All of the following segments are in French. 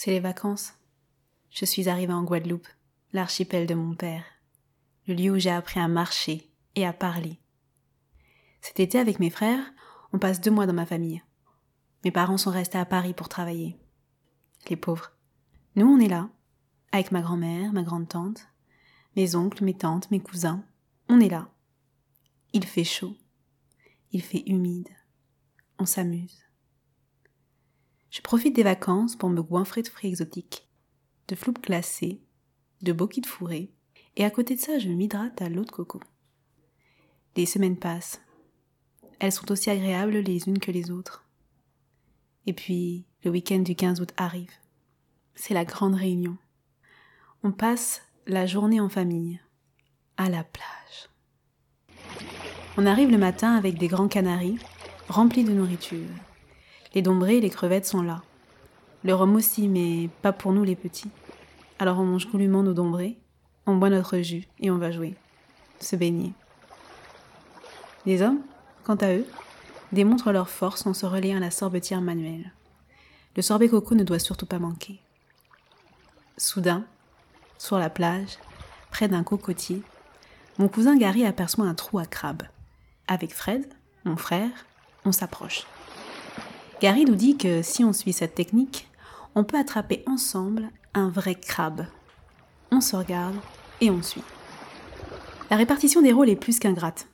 C'est les vacances. Je suis arrivée en Guadeloupe, l'archipel de mon père, le lieu où j'ai appris à marcher et à parler. Cet été, avec mes frères, on passe deux mois dans ma famille. Mes parents sont restés à Paris pour travailler. Les pauvres. Nous, on est là, avec ma grand-mère, ma grande-tante, mes oncles, mes tantes, mes cousins. On est là. Il fait chaud. Il fait humide. On s'amuse. Je profite des vacances pour me goinfrer de fruits exotiques, de floupes glacées, de boquilles fourrées, et à côté de ça, je m'hydrate à l'eau de coco. Les semaines passent. Elles sont aussi agréables les unes que les autres. Et puis, le week-end du 15 août arrive. C'est la grande réunion. On passe la journée en famille, à la plage. On arrive le matin avec des grands canaris, remplis de nourriture. Les dombrés et les crevettes sont là. Le rhum aussi, mais pas pour nous les petits. Alors on mange goulûment nos dombrés, on boit notre jus et on va jouer, se baigner. Les hommes, quant à eux, démontrent leur force en se relayant à la sorbetière manuelle. Le sorbet coco ne doit surtout pas manquer. Soudain, sur la plage, près d'un cocotier, mon cousin Gary aperçoit un trou à crabe. Avec Fred, mon frère, on s'approche. Gary nous dit que si on suit cette technique, on peut attraper ensemble un vrai crabe. On se regarde et on suit. La répartition des rôles est plus qu'ingrate.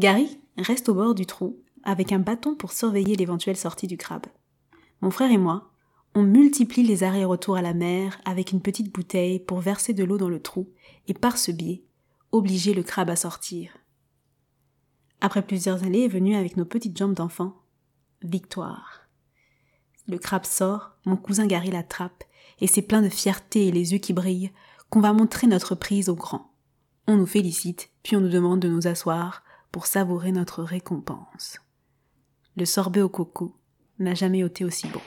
Gary reste au bord du trou avec un bâton pour surveiller l'éventuelle sortie du crabe. Mon frère et moi, on multiplie les arrêts-retours à la mer avec une petite bouteille pour verser de l'eau dans le trou et par ce biais, obliger le crabe à sortir. Après plusieurs années venues avec nos petites jambes d'enfant, victoire. Le crabe sort, mon cousin Gary l'attrape, et c'est plein de fierté et les yeux qui brillent qu'on va montrer notre prise au grand. On nous félicite, puis on nous demande de nous asseoir pour savourer notre récompense. Le sorbet au coco n'a jamais été aussi bon.